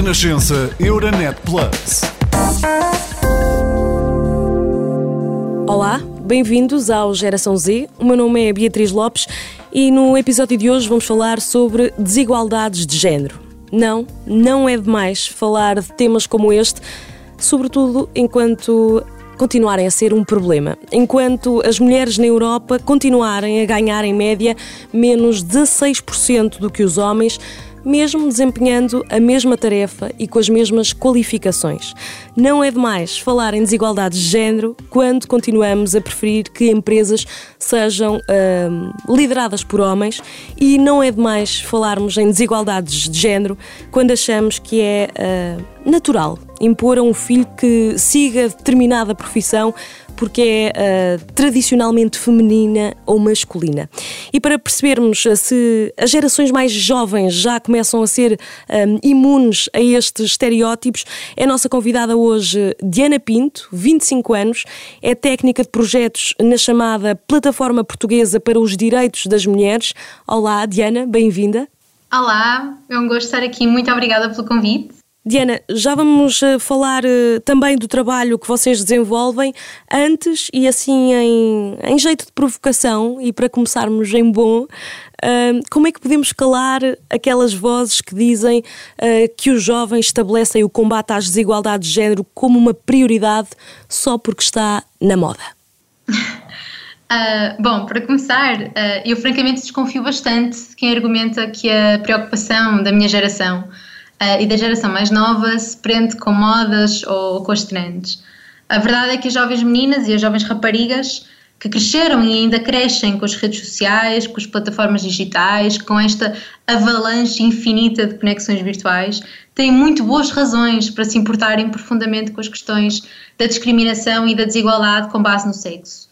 Renascença Euronet Plus. Olá, bem-vindos ao Geração Z. O meu nome é Beatriz Lopes e no episódio de hoje vamos falar sobre desigualdades de género. Não, não é demais falar de temas como este, sobretudo enquanto continuarem a ser um problema. Enquanto as mulheres na Europa continuarem a ganhar em média menos 16% do que os homens, mesmo desempenhando a mesma tarefa e com as mesmas qualificações. Não é demais falar em desigualdades de género quando continuamos a preferir que empresas sejam uh, lideradas por homens e não é demais falarmos em desigualdades de género quando achamos que é uh, natural impor a um filho que siga determinada profissão porque é uh, tradicionalmente feminina ou masculina. E para percebermos uh, se as gerações mais jovens já começam a ser um, imunes a estes estereótipos, é a nossa convidada hoje Diana Pinto, 25 anos, é técnica de projetos na chamada Plataforma Portuguesa para os Direitos das Mulheres. Olá, Diana, bem-vinda. Olá, é um gosto estar aqui. Muito obrigada pelo convite. Diana, já vamos uh, falar uh, também do trabalho que vocês desenvolvem antes e assim em, em jeito de provocação e para começarmos em bom, uh, como é que podemos calar aquelas vozes que dizem que os jovens estabelecem o combate às desigualdades de género como uma prioridade só porque está na moda? bom, para começar, eu francamente desconfio bastante de quem argumenta que a preocupação da minha geração uh, e da geração mais nova se prende com modas ou com as trends. A verdade é que as jovens meninas e as jovens raparigas que cresceram e ainda crescem com as redes sociais, com as plataformas digitais, com esta avalanche infinita de conexões virtuais, têm muito boas razões para se importarem profundamente com as questões da discriminação e da desigualdade com base no sexo.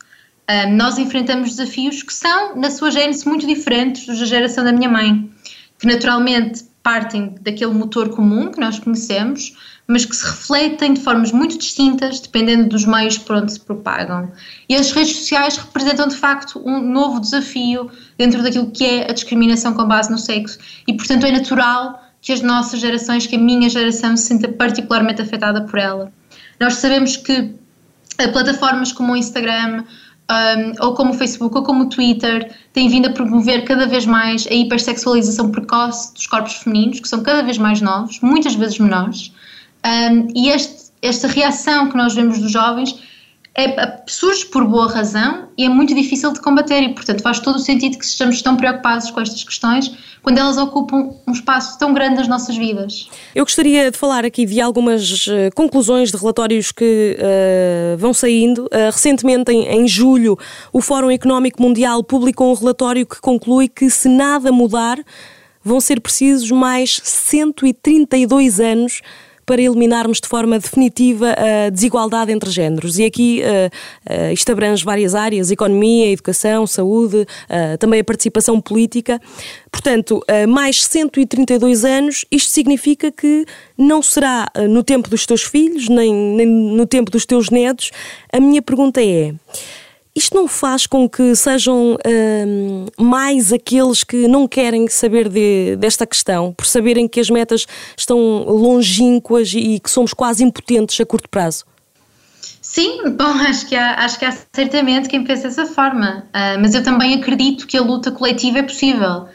Um, nós enfrentamos desafios que são, na sua gênese, muito diferentes dos da geração da minha mãe, que naturalmente partem daquele motor comum que nós conhecemos, mas que se refletem de formas muito distintas dependendo dos meios por onde se propagam. E as redes sociais representam de facto um novo desafio dentro daquilo que é a discriminação com base no sexo e, portanto, é natural que as nossas gerações, que a minha geração se sinta particularmente afetada por ela. Nós sabemos que plataformas como o Instagram, um, ou como o Facebook ou como o Twitter, têm vindo a promover cada vez mais a hipersexualização precoce dos corpos femininos, que são cada vez mais novos, muitas vezes menores. Um, e este, esta reação que nós vemos dos jovens é, surge por boa razão e é muito difícil de combater e, portanto, faz todo o sentido que estejamos tão preocupados com estas questões quando elas ocupam um espaço tão grande nas nossas vidas. Eu gostaria de falar aqui de algumas uh, conclusões de relatórios que uh, vão saindo. Uh, recentemente, em, em julho, o Fórum Económico Mundial publicou um relatório que conclui que, se nada mudar, vão ser precisos mais 132 anos para eliminarmos de forma definitiva a desigualdade entre géneros. E aqui uh, uh, isto abrange várias áreas: economia, educação, saúde, uh, também a participação política. Portanto, mais 132 anos, isto significa que não será no tempo dos teus filhos, nem, nem no tempo dos teus netos. A minha pergunta é. Isto não faz com que sejam hum, mais aqueles que não querem saber de, desta questão, por saberem que as metas estão longínquas e que somos quase impotentes a curto prazo? Sim, bom, acho que há, acho que há certamente quem pensa dessa forma, uh, mas eu também acredito que a luta coletiva é possível.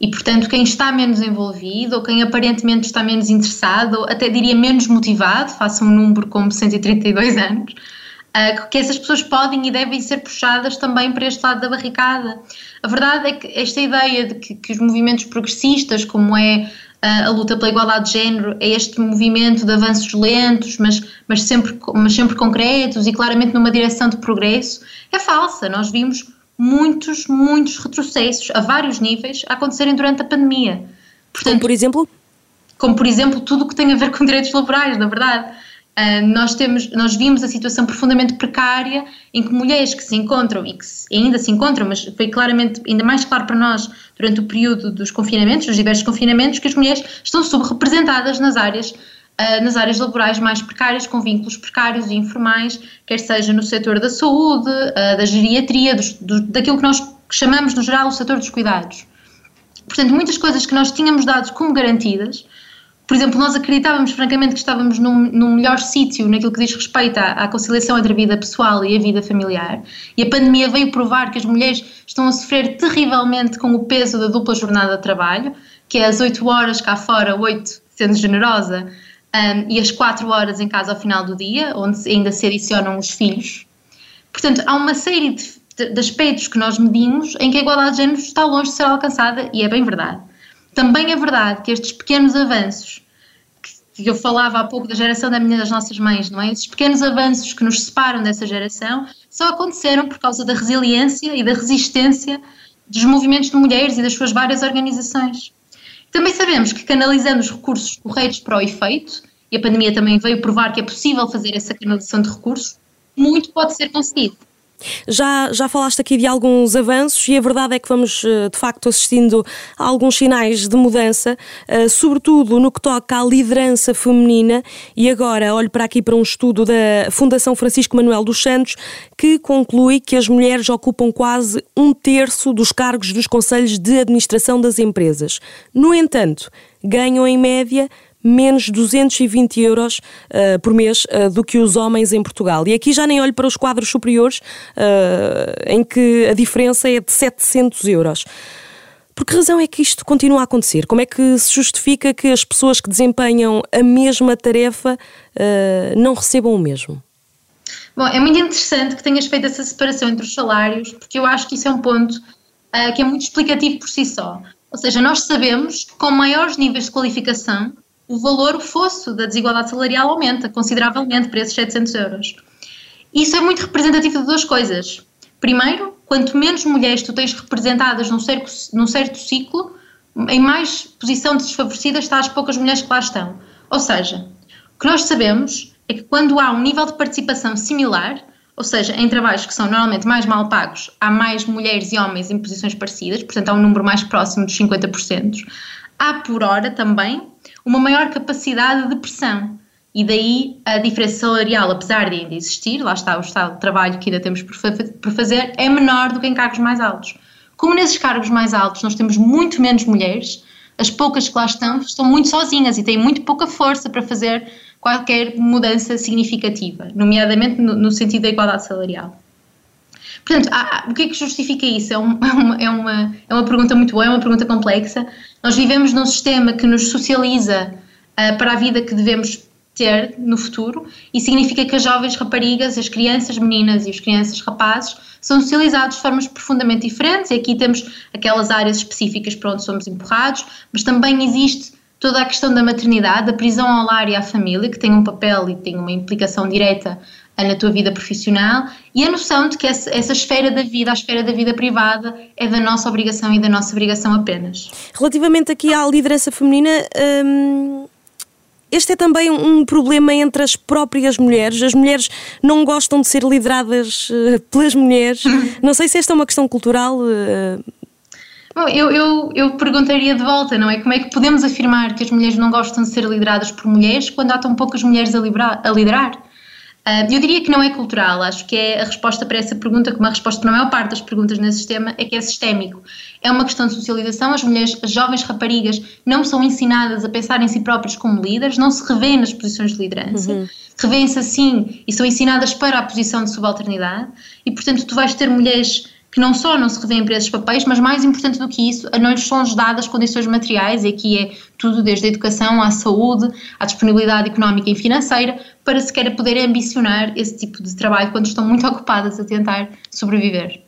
E, portanto, quem está menos envolvido ou quem aparentemente está menos interessado, ou até diria menos motivado, faça um número como 132 anos, uh, que essas pessoas podem e devem ser puxadas também para este lado da barricada. A verdade é que esta ideia de que, que os movimentos progressistas, como é uh, a luta pela igualdade de género, é este movimento de avanços lentos, mas, mas, sempre, mas sempre concretos e claramente numa direção de progresso, é falsa. Nós vimos muitos, muitos retrocessos a vários níveis a acontecerem durante a pandemia. Portanto, como por exemplo? Como por exemplo tudo o que tem a ver com direitos laborais, na verdade. Nós, temos, nós vimos a situação profundamente precária em que mulheres que se encontram e que ainda se encontram, mas foi claramente ainda mais claro para nós durante o período dos confinamentos, dos diversos confinamentos, que as mulheres estão subrepresentadas nas áreas, uh, nas áreas laborais mais precárias, com vínculos precários e informais, quer seja no setor da saúde, uh, da geriatria, dos, do, daquilo que nós chamamos no geral o setor dos cuidados. Portanto, muitas coisas que nós tínhamos dado como garantidas Por exemplo, nós acreditávamos francamente que estávamos num, num melhor sítio naquilo que diz respeito à, à, conciliação entre a vida pessoal e a vida familiar, e a pandemia veio provar que as mulheres estão a sofrer terrivelmente com o peso da dupla jornada de trabalho, que é as 8 horas cá fora, 8 sendo generosa, um, e as 4 horas em casa ao final do dia, onde ainda se adicionam os filhos. Portanto, há uma série de, de, de aspectos que nós medimos em que a igualdade de género está longe de ser alcançada, e é bem verdade. Também é verdade que estes pequenos avanços, que eu falava há pouco da geração da minha, das nossas mães, não é? Estes pequenos avanços que nos separam dessa geração só aconteceram por causa da resiliência e da resistência dos movimentos de mulheres e das suas várias organizações. Também sabemos que canalizando os recursos corretos para o efeito, e a pandemia também veio provar que é possível fazer essa canalização de recursos, muito pode ser conseguido. Já, já falaste aqui de alguns avanços e a verdade é que vamos eh, de facto assistindo a alguns sinais de mudança, eh, sobretudo no que toca à liderança feminina. E agora olho para aqui para um estudo da Fundação Francisco Manuel dos Santos que conclui que as mulheres ocupam quase um terço dos cargos dos conselhos de administração das empresas. No entanto, ganham em média menos 220 euros uh, por mês uh, do que os homens em Portugal. E aqui já nem olho para os quadros superiores, uh, em que a diferença é de 700 euros. Por que razão é que isto continua a acontecer? Como é que se justifica que as pessoas que desempenham a mesma tarefa não recebam o mesmo? Bom, é muito interessante que tenhas feito essa separação entre os salários, porque eu acho que isso é um ponto que é muito explicativo por si só. Ou seja, nós sabemos que com maiores níveis de qualificação, o valor, o fosso da desigualdade salarial aumenta consideravelmente para esses 700 euros. Isso é muito representativo de duas coisas. Primeiro, quanto menos mulheres tu tens representadas num certo, num certo ciclo, em mais posição desfavorecida está as poucas mulheres que lá estão. Ou seja, o que nós sabemos é que quando há um nível de participação similar, ou seja, em trabalhos que são normalmente mais mal pagos, há mais mulheres e homens em posições parecidas, portanto há um número mais próximo dos 50%, há por hora também uma maior capacidade de pressão. E daí a diferença salarial, apesar de ainda existir, lá está o estado de trabalho que ainda temos por fazer, é menor do que em cargos mais altos. Como nesses cargos mais altos nós temos muito menos mulheres, as poucas que lá estão estão muito sozinhas e têm muito pouca força para fazer qualquer mudança significativa, nomeadamente no, sentido da igualdade salarial. Portanto, há, o que é que justifica isso? É, é, uma, é, uma, é uma pergunta muito boa, é uma pergunta complexa. Nós vivemos num sistema que nos socializa uh, para a vida que devemos ter no futuro e significa que as jovens raparigas, as crianças meninas e os crianças rapazes são socializados de formas profundamente diferentes e aqui temos aquelas áreas específicas para onde somos empurrados, mas também existe toda a questão da maternidade, da prisão ao lar e à família, que tem um papel e tem uma implicação direta na tua vida profissional e a noção de que essa, essa, esfera da vida, a esfera da vida privada, é da nossa obrigação e da nossa obrigação apenas. Relativamente aqui à liderança feminina, hum, este é também um problema entre as próprias mulheres. As mulheres não gostam de ser lideradas uh, pelas mulheres. não sei se esta é uma questão cultural. Uh... Bom, eu, eu, eu perguntaria de volta, não é? Como é que podemos afirmar que as mulheres não gostam de ser lideradas por mulheres quando há tão poucas mulheres a, a liderar? Eu diria que não é cultural, acho que é a resposta para essa pergunta, como a resposta para a maior parte das perguntas nesse sistema, é que é sistémico. É uma questão de socialização, as mulheres, as jovens raparigas não são ensinadas a pensar em si próprias como líderes, não se revêem nas posições de liderança, uhum. revêem-se assim e são ensinadas para a posição de subalternidade e, portanto, tu vais ter mulheres que não só não se revêem para esses papéis, mas mais importante do que isso, não lhes são dadas condições materiais, e aqui é tudo desde a educação à saúde, à disponibilidade económica e financeira, para sequer poderem ambicionar esse tipo de trabalho quando estão muito ocupadas a tentar sobreviver.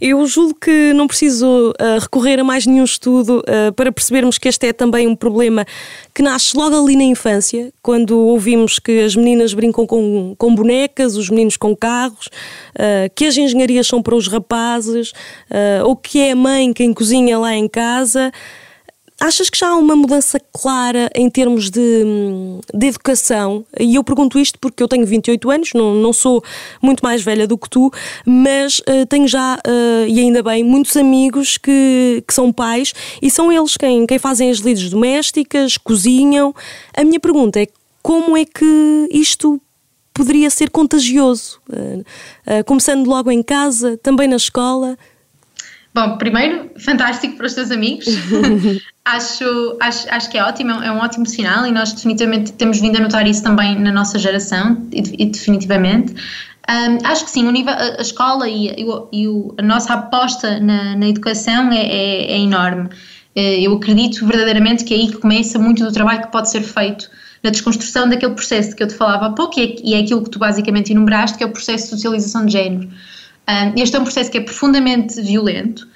Eu julgo que não preciso uh, recorrer a mais nenhum estudo uh, para percebermos que este é também um problema que nasce logo ali na infância, quando ouvimos que as meninas brincam com, com bonecas, os meninos com carros, uh, que as engenharias são para os rapazes, ou que é a mãe quem cozinha lá em casa. Achas que já há uma mudança clara em termos de, de, educação? E eu pergunto isto porque eu tenho 28 anos, não, não sou muito mais velha do que tu, mas uh, tenho já, uh, e ainda bem, muitos amigos que, que são pais e são eles quem, quem fazem as lides domésticas, cozinham. A minha pergunta é como é que isto poderia ser contagioso? Uh, começando logo em casa, também na escola? Bom, primeiro, fantástico para os teus amigos. acho, acho, acho que é ótimo, é um ótimo sinal e nós definitivamente temos vindo a notar isso também na nossa geração, e, e definitivamente. Um, acho que sim, nível, a, escola e, e, e o, a nossa aposta na, na educação é, é, é, enorme. Eh, eu acredito verdadeiramente que é aí que começa muito do trabalho que pode ser feito na desconstrução daquele processo que eu te falava há pouco e é, e é aquilo que tu basicamente enumeraste, que é o processo de socialização de género. Um, este é um processo que é profundamente violento,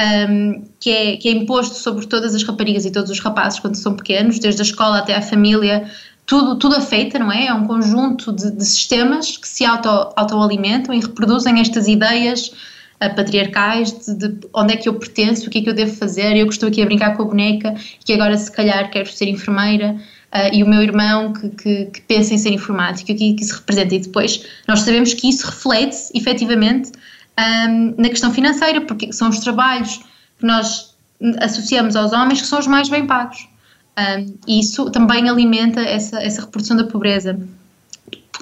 um, que, é, que é imposto sobre todas as raparigas e todos os rapazes quando são pequenos, desde a escola até a família, tudo, tudo afeta, não é? É um conjunto de, de sistemas que se auto, autoalimentam e reproduzem estas ideias uh, patriarcais de, de, onde é que eu pertenço, o que é que eu devo fazer. Eu que estou aqui a brincar com a boneca e que agora, se calhar, quero ser enfermeira. Uh, e o meu irmão que, que, que pensa em ser informático, que, que se representa. E depois nós sabemos que isso reflete-se efetivamente um, na questão financeira, porque são os trabalhos que nós associamos aos homens que são os mais bem pagos. Um, e isso também alimenta essa, essa reprodução da pobreza.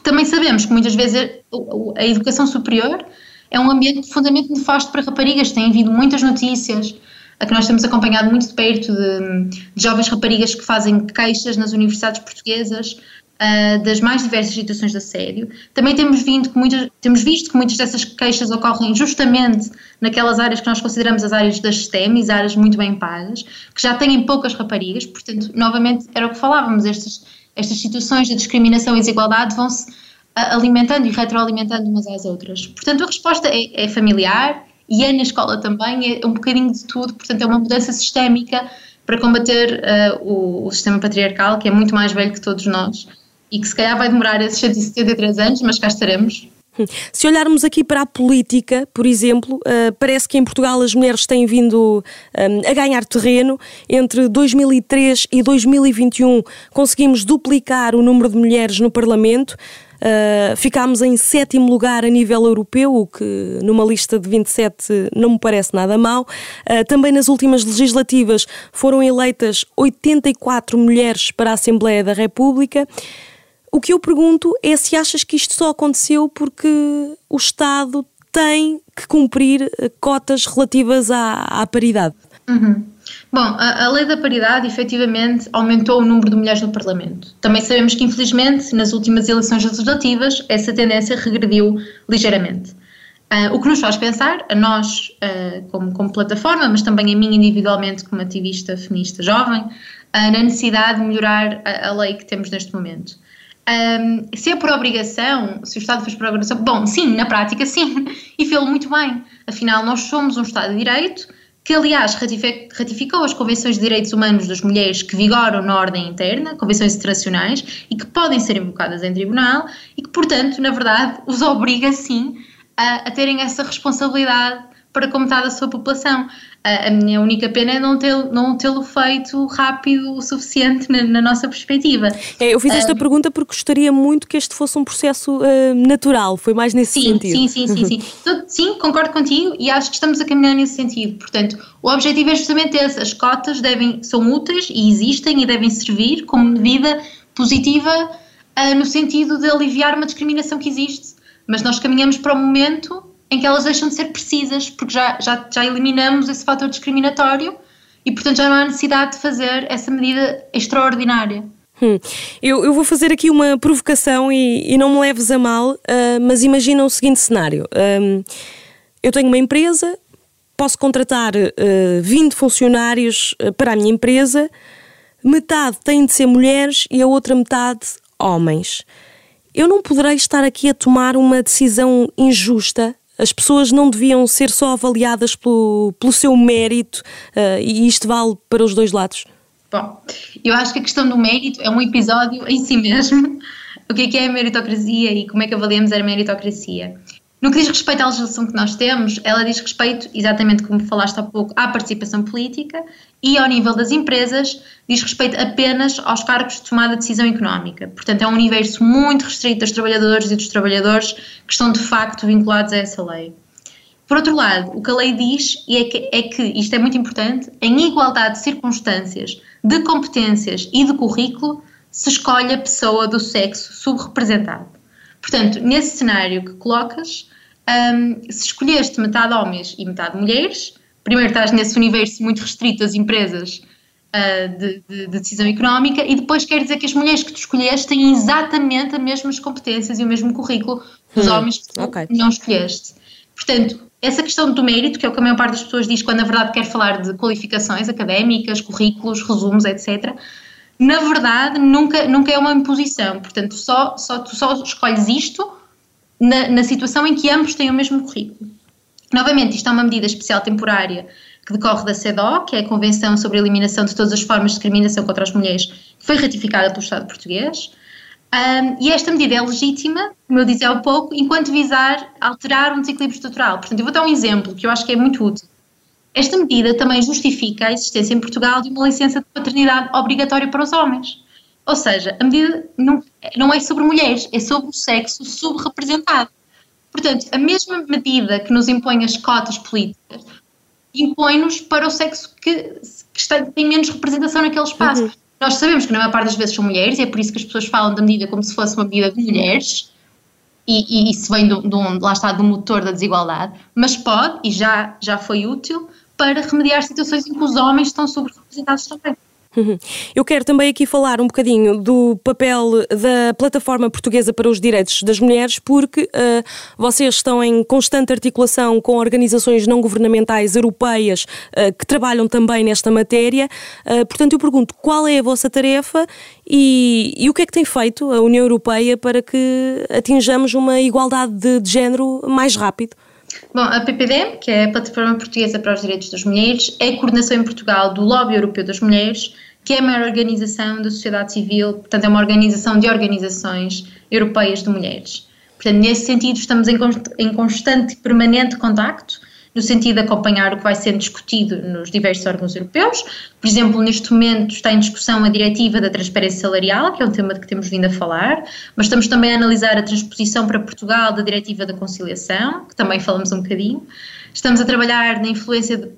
Também sabemos que muitas vezes a, a educação superior é um ambiente profundamente nefasto para raparigas. Tem havido muitas notícias a que nós temos acompanhado muito de perto de, de jovens raparigas que fazem queixas nas universidades portuguesas uh, das mais diversas situações de assédio. Também temos, vindo que muitas, temos visto que muitas dessas queixas ocorrem justamente naquelas áreas que nós consideramos as áreas das STEM, as áreas muito bem pagas, que já têm poucas raparigas, portanto, novamente, era o que falávamos, estas, estas situações de discriminação e desigualdade vão-se ah, alimentando e retroalimentando umas às outras. Portanto, a resposta é, é familiar e é na escola também, é um bocadinho de tudo, portanto, é uma mudança sistémica para combater uh, o, o, sistema patriarcal, que é muito mais velho que todos nós e que se calhar vai demorar esses 173 anos, mas cá estaremos. Se olharmos aqui para a política, por exemplo, uh, parece que em Portugal as mulheres têm vindo um, a ganhar terreno. Entre 2003 e 2021 conseguimos duplicar o número de mulheres no Parlamento. Uh, ficámos em sétimo lugar a nível europeu, o que numa lista de 27 não me parece nada mal. Uh, também nas últimas legislativas foram eleitas 84 mulheres para a Assembleia da República. O que eu pergunto é se achas que isto só aconteceu porque o Estado tem que cumprir eh, cotas relativas à, à paridade. Uhum. Bom, a, a, lei da paridade efetivamente aumentou o número de mulheres no Parlamento. Também sabemos que, infelizmente, nas últimas eleições legislativas, essa tendência regrediu ligeiramente. Uh, o que nos faz pensar, a nós uh, como, como, plataforma, mas também a mim individualmente como ativista feminista jovem, uh, na necessidade de melhorar a, a lei que temos neste momento. Um, se é por obrigação, se o Estado fez por obrigação, bom, sim, na prática sim, e fez-lo muito bem. Afinal, nós somos um Estado de Direito que, aliás, ratificou as Convenções de Direitos Humanos das Mulheres que vigoram na ordem interna, convenções internacionais, e que podem ser invocadas em tribunal, e que, portanto, na verdade, os obriga sim a, a terem essa responsabilidade para com da sua população. A, a minha única pena é não, ter, não tê-lo feito rápido o suficiente na, na nossa perspectiva. É, eu fiz esta uh, pergunta porque gostaria muito que este fosse um processo uh, natural, foi mais nesse sim, sentido. Sim, sim, sim, sim. Então, sim, concordo contigo e acho que estamos a caminhar nesse sentido. Portanto, o objetivo é justamente esse: as cotas devem, são úteis e existem e devem servir como medida positiva uh, no sentido de aliviar uma discriminação que existe. Mas nós caminhamos para o momento em que elas deixam de ser precisas, porque já, já, já eliminamos esse fator discriminatório e, portanto, já não há necessidade de fazer essa medida extraordinária. Hum. Eu, eu, vou fazer aqui uma provocação e, e não me leves a mal, uh, mas imagina o seguinte cenário: um, eu tenho uma empresa, posso contratar uh, ah, 20 funcionários uh, para a minha empresa, metade têm de ser mulheres e a outra metade homens. Eu não poderei estar aqui a tomar uma decisão injusta as pessoas não deviam ser só avaliadas pelo, pelo seu mérito uh, e isto vale para os dois lados? Bom, eu acho que a questão do mérito é um episódio em si mesmo. O que é, que é a meritocracia e como é que avaliamos a meritocracia? No que diz respeito à legislação que nós temos, ela diz respeito, exatamente como falaste há pouco, à participação política e, ao nível das empresas, diz respeito apenas aos cargos de tomada de decisão económica. Portanto, é um universo muito restrito das trabalhadoras e dos trabalhadores que estão de facto vinculados a essa lei. Por outro lado, o que a lei diz é que, é que isto é muito importante, em igualdade de circunstâncias, de competências e de currículo, se escolhe a pessoa do sexo subrepresentado. Portanto, nesse cenário que colocas, um, se escolheste metade homens e metade mulheres, primeiro estás nesse universo muito restrito das empresas uh, de, de, de, decisão económica e depois quer dizer que as mulheres que tu escolheste têm exatamente as mesmas competências e o mesmo currículo dos hum, homens que tu okay. não escolheste. Portanto, essa questão do mérito, que é o que a maior parte das pessoas diz quando na verdade quer falar de qualificações académicas, currículos, resumos, etc., na verdade nunca, nunca é uma imposição. Portanto, só, só, tu só escolhes isto na, na situação em que ambos têm o mesmo currículo. Novamente, isto é uma medida especial temporária que decorre da CEDO, que é a Convenção sobre a Eliminação de Todas as Formas de Discriminação contra as Mulheres, que foi ratificada pelo Estado português. Um, e esta medida é legítima, como eu disse há pouco, enquanto visar alterar um desequilíbrio estrutural. Portanto, eu vou dar um exemplo que eu acho que é muito útil. Esta medida também justifica a existência em Portugal de uma licença de paternidade obrigatória para os homens. Ou seja, a medida não, não é sobre mulheres, é sobre o sexo subrepresentado. Portanto, a mesma medida que nos impõe as cotas políticas impõe-nos para o sexo que, que está, tem menos representação naquele espaço. Uhum. Nós sabemos que na maior parte das vezes são mulheres e é por isso que as pessoas falam da medida como se fosse uma medida de mulheres e, e isso vem do, do, lá está, do motor da desigualdade, mas pode e já, já foi útil para remediar situações em que os homens estão subrepresentados também. Uhum. Eu quero também aqui falar um bocadinho do papel da Plataforma Portuguesa para os Direitos das Mulheres, porque uh, vocês estão em constante articulação com organizações não governamentais europeias uh, que trabalham também nesta matéria. Uh, portanto, eu pergunto qual é a vossa tarefa e, e, o que é que tem feito a União Europeia para que atinjamos uma igualdade de, de género mais rápido? Bom, a PPD, que é a Plataforma Portuguesa para os Direitos das Mulheres, é a coordenação em Portugal do Lobby Europeu das Mulheres, que é a maior organização da sociedade civil, portanto, é uma organização de organizações europeias de mulheres. Portanto, nesse sentido, estamos em, em constante e permanente contacto no sentido de acompanhar o que vai sendo discutido nos diversos órgãos europeus. Por exemplo, neste momento está em discussão a diretiva da transparência salarial, que é um tema de que temos vindo a falar, mas estamos também a analisar a transposição para Portugal da diretiva da conciliação, que também falamos um bocadinho. Estamos a trabalhar na influência,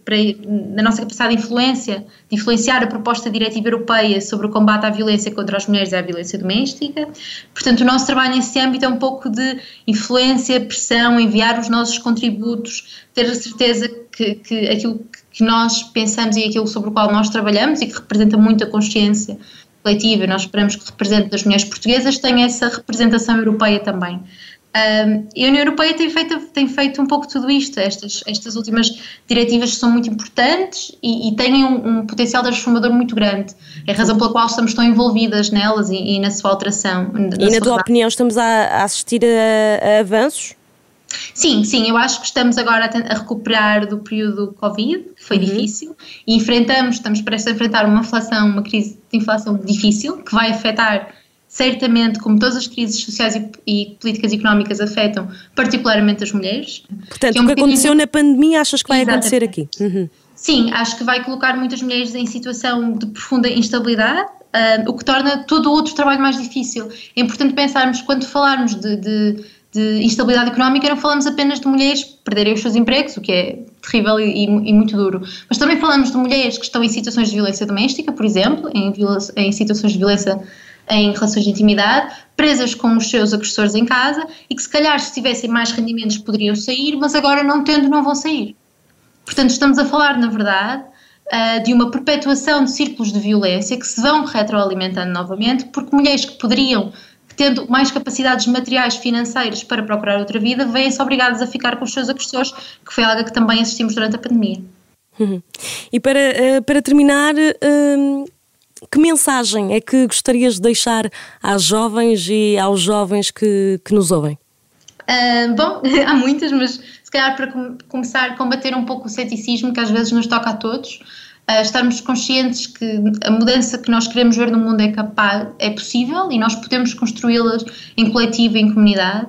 na nossa capacidade de influência, de influenciar a proposta diretiva europeia sobre o combate à violência contra as mulheres e à violência doméstica. Portanto, o nosso trabalho nesse âmbito é um pouco de influência, pressão, enviar os nossos contributos, ter a certeza que, que aquilo que nós pensamos e aquilo sobre o qual nós trabalhamos e que representa muito a consciência coletiva, nós esperamos que represente as mulheres portuguesas, tenha essa representação europeia também. Um, e a União Europeia tem feito, tem feito um pouco tudo isto. Estas, estas últimas diretivas são muito importantes e, e têm um, um, potencial transformador muito grande. É a razão pela qual estamos tão envolvidas nelas e, e na sua alteração. Na e na tua opinião, estamos a, a assistir a, a, avanços? Sim, sim, eu acho que estamos agora a, a recuperar do período Covid, que foi uhum. difícil, e enfrentamos, estamos prestes a enfrentar uma inflação, uma crise de inflação difícil, que vai afetar certamente, como todas as crises sociais e, e, políticas económicas afetam particularmente as mulheres. Portanto, é um o que aconteceu na pandemia achas que vai Exatamente. acontecer aqui? Uhum. Sim, acho que vai colocar muitas mulheres em situação de profunda instabilidade, uh, o que torna todo o outro trabalho mais difícil. É importante pensarmos, quando falarmos de, de, de instabilidade económica, não falamos apenas de mulheres perderem os seus empregos, o que é terrível e, e, muito duro, mas também falamos de mulheres que estão em situações de violência doméstica, por exemplo, em, em situações de violência em relações de intimidade, presas com os seus agressores em casa e que se calhar se tivessem mais rendimentos poderiam sair, mas agora não tendo não vão sair. Portanto, estamos a falar, na verdade, uh, de uma perpetuação de círculos de violência que se vão retroalimentando novamente, porque mulheres que poderiam, tendo mais capacidades materiais financeiras para procurar outra vida, vêm-se obrigadas a ficar com os seus agressores, que foi algo que também assistimos durante a pandemia. Uhum. E para, uh, para terminar, uh, que mensagem é que gostarias de deixar às jovens e aos jovens que, que nos ouvem? Uh, bom, há muitas, mas se calhar para com começar a combater um pouco o ceticismo que às vezes nos toca a todos, uh, estarmos conscientes que a mudança que nós queremos ver no mundo é capaz, é possível e nós podemos construí-las em coletivo, em comunidade.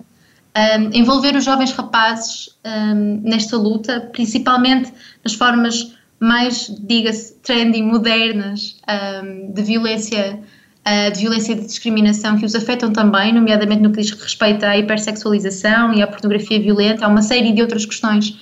Um, envolver os jovens rapazes um, nesta luta, principalmente nas formas mais, diga-se, trendy, modernas um, de violência uh, de violência e de discriminação que os afetam também, nomeadamente no que diz respeito à hipersexualização e à pornografia violenta, há uma série de outras questões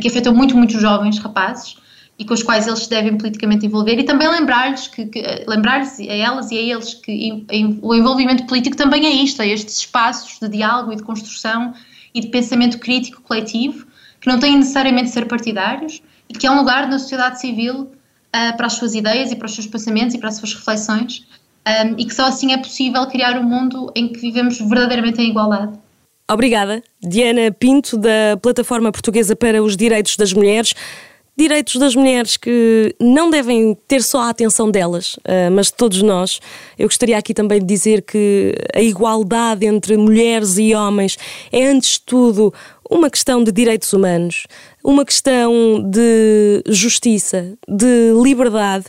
que afetam muito, muito os jovens rapazes e com os quais eles se devem politicamente envolver. E também lembrar-lhes que, que lembrar-lhes a elas e a eles que o envolvimento político também é isto, é estes espaços de diálogo e de construção e de pensamento crítico coletivo que não têm necessariamente de ser partidários que é um lugar na sociedade civil uh, para as suas ideias e para os seus pensamentos e para as suas reflexões, um, e que só assim é possível criar um mundo em que vivemos verdadeiramente em igualdade. Obrigada, Diana Pinto, da Plataforma Portuguesa para os Direitos das Mulheres. Direitos das mulheres que não devem ter só a atenção delas, ah, mas de todos nós. Eu gostaria aqui também de dizer que a igualdade entre mulheres e homens é, antes de tudo, uma questão de direitos humanos, uma questão de justiça, de liberdade,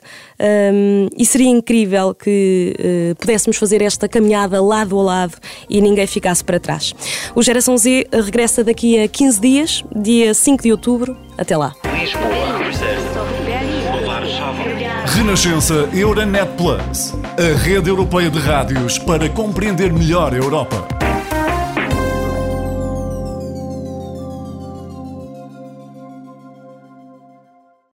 um, e seria incrível que uh, pudéssemos fazer esta caminhada lado a lado e ninguém ficasse para trás. O Geração Z regressa daqui a 15 dias, dia 5 de outubro. Até lá. Renascença Euronet Plus, a rede europeia de rádios para compreender melhor a Europa.